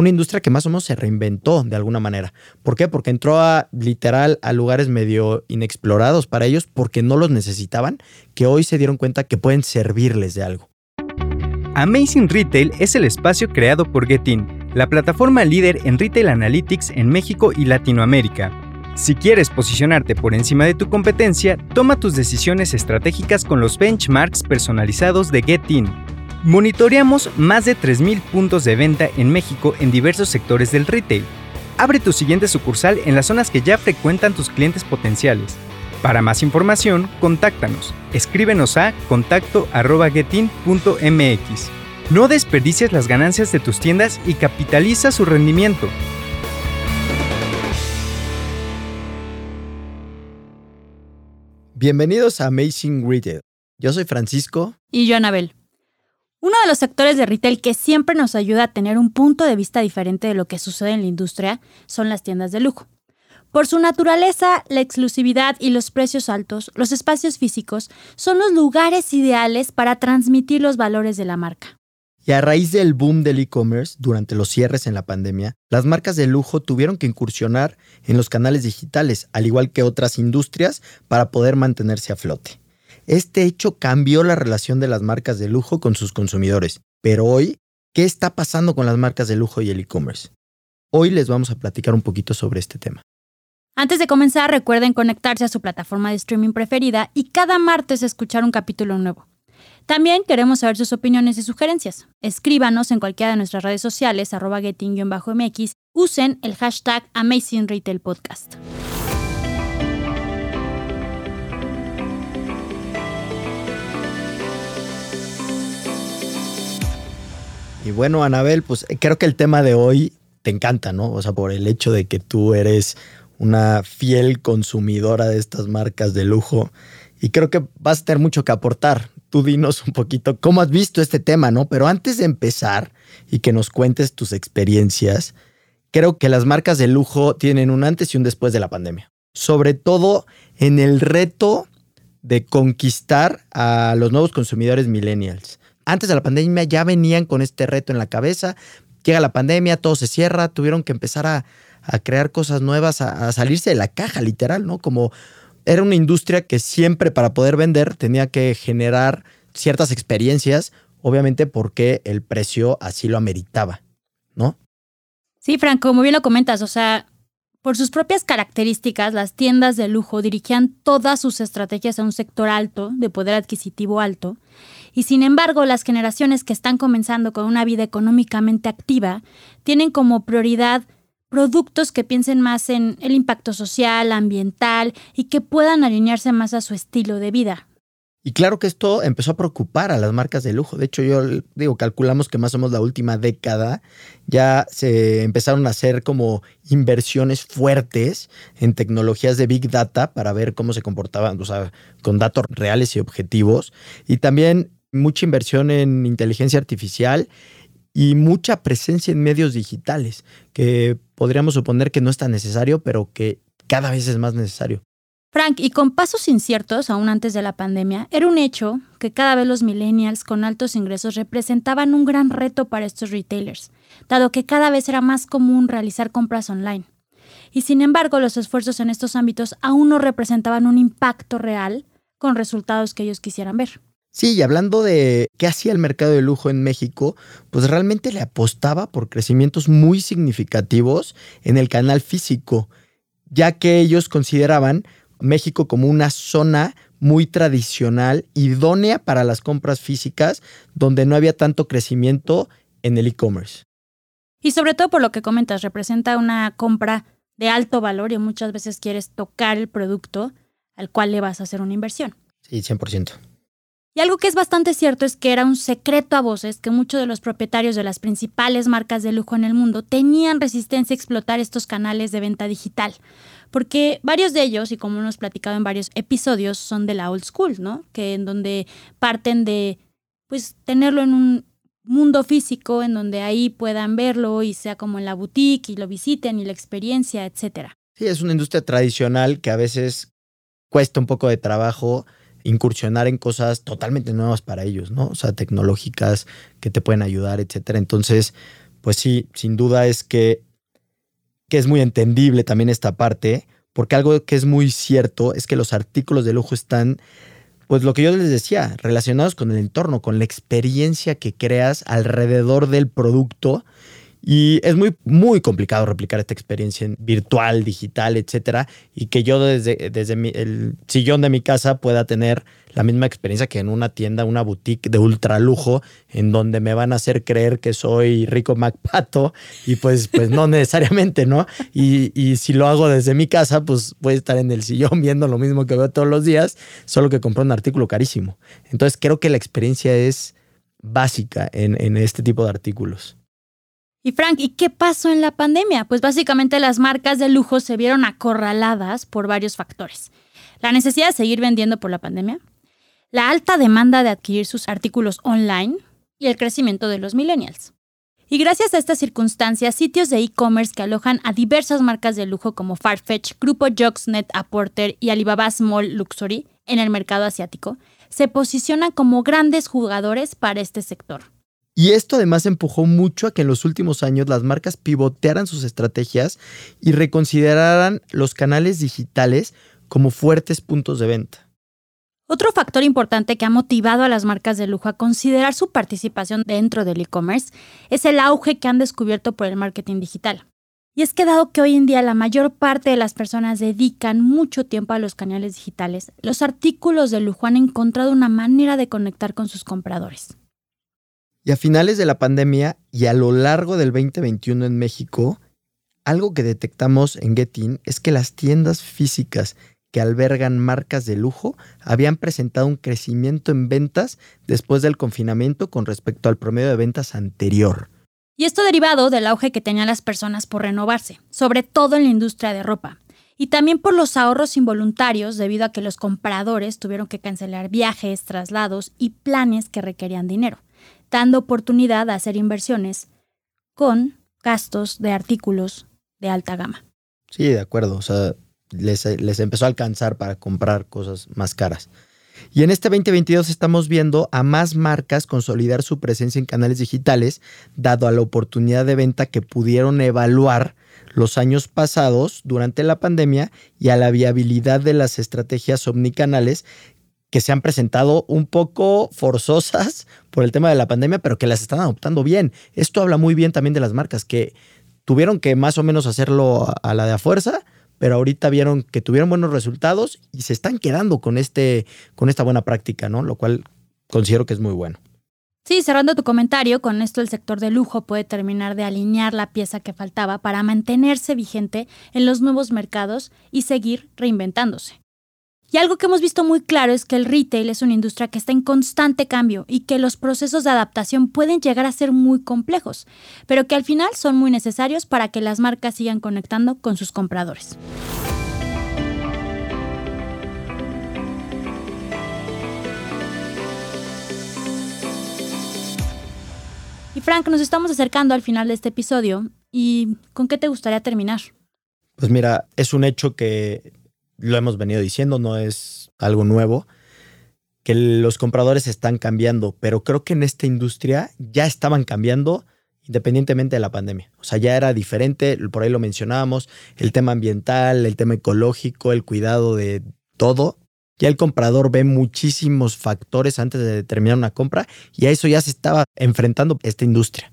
una industria que más o menos se reinventó de alguna manera. ¿Por qué? Porque entró a literal a lugares medio inexplorados para ellos porque no los necesitaban, que hoy se dieron cuenta que pueden servirles de algo. Amazing Retail es el espacio creado por Getin, la plataforma líder en retail analytics en México y Latinoamérica. Si quieres posicionarte por encima de tu competencia, toma tus decisiones estratégicas con los benchmarks personalizados de Getin. Monitoreamos más de 3.000 puntos de venta en México en diversos sectores del retail. Abre tu siguiente sucursal en las zonas que ya frecuentan tus clientes potenciales. Para más información, contáctanos. Escríbenos a contacto.getin.mx. No desperdicies las ganancias de tus tiendas y capitaliza su rendimiento. Bienvenidos a Amazing Retail. Yo soy Francisco. Y yo, Anabel. Uno de los sectores de retail que siempre nos ayuda a tener un punto de vista diferente de lo que sucede en la industria son las tiendas de lujo. Por su naturaleza, la exclusividad y los precios altos, los espacios físicos son los lugares ideales para transmitir los valores de la marca. Y a raíz del boom del e-commerce durante los cierres en la pandemia, las marcas de lujo tuvieron que incursionar en los canales digitales, al igual que otras industrias, para poder mantenerse a flote. Este hecho cambió la relación de las marcas de lujo con sus consumidores. Pero hoy, ¿qué está pasando con las marcas de lujo y el e-commerce? Hoy les vamos a platicar un poquito sobre este tema. Antes de comenzar, recuerden conectarse a su plataforma de streaming preferida y cada martes escuchar un capítulo nuevo. También queremos saber sus opiniones y sugerencias. Escríbanos en cualquiera de nuestras redes sociales, arroba getting-mx. Usen el hashtag Amazing Retail Podcast. Y bueno, Anabel, pues creo que el tema de hoy te encanta, ¿no? O sea, por el hecho de que tú eres una fiel consumidora de estas marcas de lujo. Y creo que vas a tener mucho que aportar tú dinos un poquito cómo has visto este tema, ¿no? Pero antes de empezar y que nos cuentes tus experiencias, creo que las marcas de lujo tienen un antes y un después de la pandemia. Sobre todo en el reto de conquistar a los nuevos consumidores millennials. Antes de la pandemia ya venían con este reto en la cabeza. Llega la pandemia, todo se cierra, tuvieron que empezar a, crear cosas nuevas, a, a salirse de la caja, literal, ¿no? Como era una industria que siempre para poder vender tenía que generar ciertas experiencias, obviamente porque el precio así lo ameritaba, ¿no? Sí, Franco, como bien lo comentas, o sea, por sus propias características, las tiendas de lujo dirigían todas sus estrategias a un sector alto, de poder adquisitivo alto, y sin embargo las generaciones que están comenzando con una vida económicamente activa tienen como prioridad productos que piensen más en el impacto social, ambiental y que puedan alinearse más a su estilo de vida. Y claro que esto empezó a preocupar a las marcas de lujo. De hecho, yo digo, calculamos que más o menos la última década ya se empezaron a hacer como inversiones fuertes en tecnologías de Big Data para ver cómo se comportaban, o sea, con datos reales y objetivos. Y también mucha inversión en inteligencia artificial y mucha presencia en medios digitales, que podríamos suponer que no es tan necesario, pero que cada vez es más necesario. Frank, y con pasos inciertos, aún antes de la pandemia, era un hecho que cada vez los millennials con altos ingresos representaban un gran reto para estos retailers, dado que cada vez era más común realizar compras online. Y sin embargo, los esfuerzos en estos ámbitos aún no representaban un impacto real con resultados que ellos quisieran ver. Sí, y hablando de qué hacía el mercado de lujo en México, pues realmente le apostaba por crecimientos muy significativos en el canal físico, ya que ellos consideraban México como una zona muy tradicional, idónea para las compras físicas, donde no había tanto crecimiento en el e-commerce. Y sobre todo por lo que comentas, representa una compra de alto valor y muchas veces quieres tocar el producto al cual le vas a hacer una inversión. Sí, 100%. Y algo que es bastante cierto es que era un secreto a voces que muchos de los propietarios de las principales marcas de lujo en el mundo tenían resistencia a explotar estos canales de venta digital. Porque varios de ellos, y como hemos platicado en varios episodios, son de la old school, ¿no? Que en donde parten de, pues, tenerlo en un mundo físico, en donde ahí puedan verlo y sea como en la boutique y lo visiten y la experiencia, etcétera. Sí, es una industria tradicional que a veces cuesta un poco de trabajo incursionar en cosas totalmente nuevas para ellos, ¿no? O sea, tecnológicas que te pueden ayudar, etcétera. Entonces, pues sí, sin duda es que, que es muy entendible también esta parte, porque algo que es muy cierto es que los artículos de lujo están, pues lo que yo les decía, relacionados con el entorno, con la experiencia que creas alrededor del producto y es muy, muy complicado replicar esta experiencia en virtual, digital, etcétera. Y que yo desde, desde el sillón de mi casa pueda tener la misma experiencia que en una tienda, una boutique de ultra lujo, en donde me van a hacer creer que soy rico MacPato. Y pues, pues no necesariamente, ¿no? Y, y si lo hago desde mi casa, pues voy a estar en el sillón viendo lo mismo que veo todos los días, solo que compré un artículo carísimo. Entonces creo que la experiencia es básica en, en este tipo de artículos. Y Frank, ¿y qué pasó en la pandemia? Pues básicamente las marcas de lujo se vieron acorraladas por varios factores. La necesidad de seguir vendiendo por la pandemia, la alta demanda de adquirir sus artículos online y el crecimiento de los millennials. Y gracias a estas circunstancias, sitios de e-commerce que alojan a diversas marcas de lujo como Farfetch, Grupo Joxnet Aporter y Alibaba Small Luxury en el mercado asiático, se posicionan como grandes jugadores para este sector. Y esto además empujó mucho a que en los últimos años las marcas pivotearan sus estrategias y reconsideraran los canales digitales como fuertes puntos de venta. Otro factor importante que ha motivado a las marcas de lujo a considerar su participación dentro del e-commerce es el auge que han descubierto por el marketing digital. Y es que dado que hoy en día la mayor parte de las personas dedican mucho tiempo a los canales digitales, los artículos de lujo han encontrado una manera de conectar con sus compradores. Y a finales de la pandemia y a lo largo del 2021 en México, algo que detectamos en Getin es que las tiendas físicas que albergan marcas de lujo habían presentado un crecimiento en ventas después del confinamiento con respecto al promedio de ventas anterior. Y esto derivado del auge que tenían las personas por renovarse, sobre todo en la industria de ropa, y también por los ahorros involuntarios debido a que los compradores tuvieron que cancelar viajes, traslados y planes que requerían dinero dando oportunidad a hacer inversiones con gastos de artículos de alta gama. Sí, de acuerdo. O sea, les, empezó a alcanzar para comprar cosas más caras. Y en este 2022 estamos viendo a más marcas consolidar su presencia en canales digitales, dado a la oportunidad de venta que pudieron evaluar los años pasados durante la pandemia y a la viabilidad de las estrategias omnicanales que se han presentado un poco forzosas por el tema de la pandemia, pero que las están adoptando bien. Esto habla muy bien también de las marcas que tuvieron que más o menos hacerlo a la de a fuerza, pero ahorita vieron que tuvieron buenos resultados y se están quedando con, este, con esta buena práctica, ¿no? Lo cual considero que es muy bueno. Sí, cerrando tu comentario, con esto el sector de lujo puede terminar de alinear la pieza que faltaba para mantenerse vigente en los nuevos mercados y seguir reinventándose. Y algo que hemos visto muy claro es que el retail es una industria que está en constante cambio y que los procesos de adaptación pueden llegar a ser muy complejos, pero que al final son muy necesarios para que las marcas sigan conectando con sus compradores. Y Frank, nos estamos acercando al final de este episodio y ¿con qué te gustaría terminar? Pues mira, es un hecho que lo hemos venido diciendo, no es algo nuevo, que los compradores están cambiando, pero creo que en esta industria ya estaban cambiando independientemente de la pandemia. O sea, ya era diferente, por ahí lo mencionábamos, el tema ambiental, el tema ecológico, el cuidado de todo. Ya el comprador ve muchísimos factores antes de determinar una compra y a eso ya se estaba enfrentando esta industria.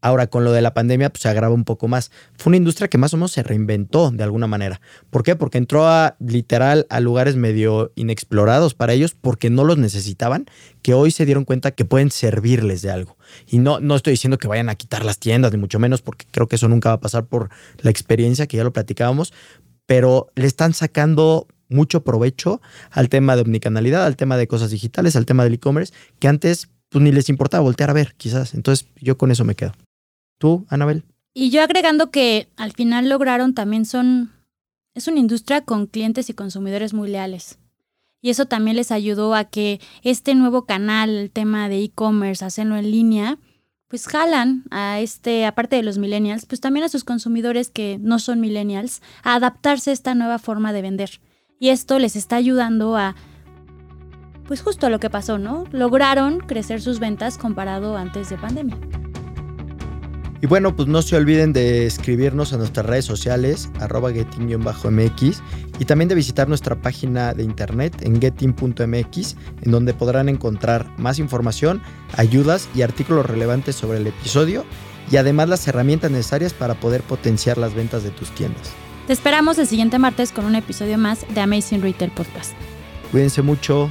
Ahora con lo de la pandemia pues, se agrava un poco más. Fue una industria que más o menos se reinventó de alguna manera. ¿Por qué? Porque entró a literal a lugares medio inexplorados para ellos porque no los necesitaban, que hoy se dieron cuenta que pueden servirles de algo. Y no, no estoy diciendo que vayan a quitar las tiendas, ni mucho menos, porque creo que eso nunca va a pasar por la experiencia que ya lo platicábamos, pero le están sacando mucho provecho al tema de omnicanalidad, al tema de cosas digitales, al tema del e-commerce, que antes pues, ni les importaba voltear a ver, quizás. Entonces yo con eso me quedo. ¿Tú, Anabel? Y yo agregando que al final lograron también son, es una industria con clientes y consumidores muy leales. Y eso también les ayudó a que este nuevo canal, el tema de e-commerce, hacerlo en línea, pues jalan a este, aparte de los millennials, pues también a sus consumidores que no son millennials, a adaptarse a esta nueva forma de vender. Y esto les está ayudando a, pues justo a lo que pasó, ¿no? Lograron crecer sus ventas comparado antes de pandemia. Y bueno, pues no se olviden de escribirnos a nuestras redes sociales, arroba getting-mx, y también de visitar nuestra página de internet en getting.mx, en donde podrán encontrar más información, ayudas y artículos relevantes sobre el episodio, y además las herramientas necesarias para poder potenciar las ventas de tus tiendas. Te esperamos el siguiente martes con un episodio más de Amazing Retail Podcast. Cuídense mucho.